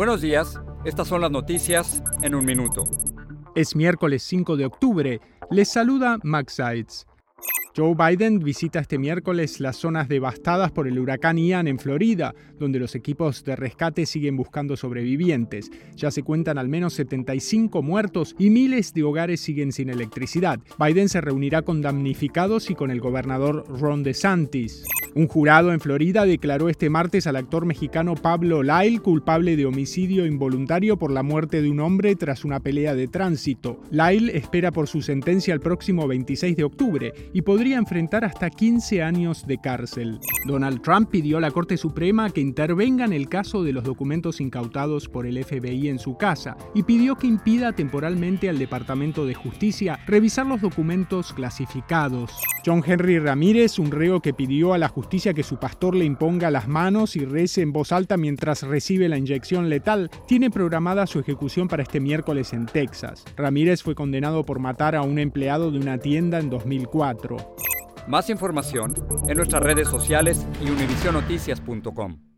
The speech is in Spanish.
Buenos días, estas son las noticias en un minuto. Es miércoles 5 de octubre. Les saluda Max Seitz. Joe Biden visita este miércoles las zonas devastadas por el huracán Ian en Florida, donde los equipos de rescate siguen buscando sobrevivientes. Ya se cuentan al menos 75 muertos y miles de hogares siguen sin electricidad. Biden se reunirá con damnificados y con el gobernador Ron DeSantis. Un jurado en Florida declaró este martes al actor mexicano Pablo Lyle culpable de homicidio involuntario por la muerte de un hombre tras una pelea de tránsito. Lyle espera por su sentencia el próximo 26 de octubre y podría enfrentar hasta 15 años de cárcel. Donald Trump pidió a la Corte Suprema que intervenga en el caso de los documentos incautados por el FBI en su casa y pidió que impida temporalmente al Departamento de Justicia revisar los documentos clasificados. John Henry Ramírez, un reo que pidió a la justicia que su pastor le imponga las manos y rece en voz alta mientras recibe la inyección letal, tiene programada su ejecución para este miércoles en Texas. Ramírez fue condenado por matar a un empleado de una tienda en 2004. Más información en nuestras redes sociales y univisionoticias.com.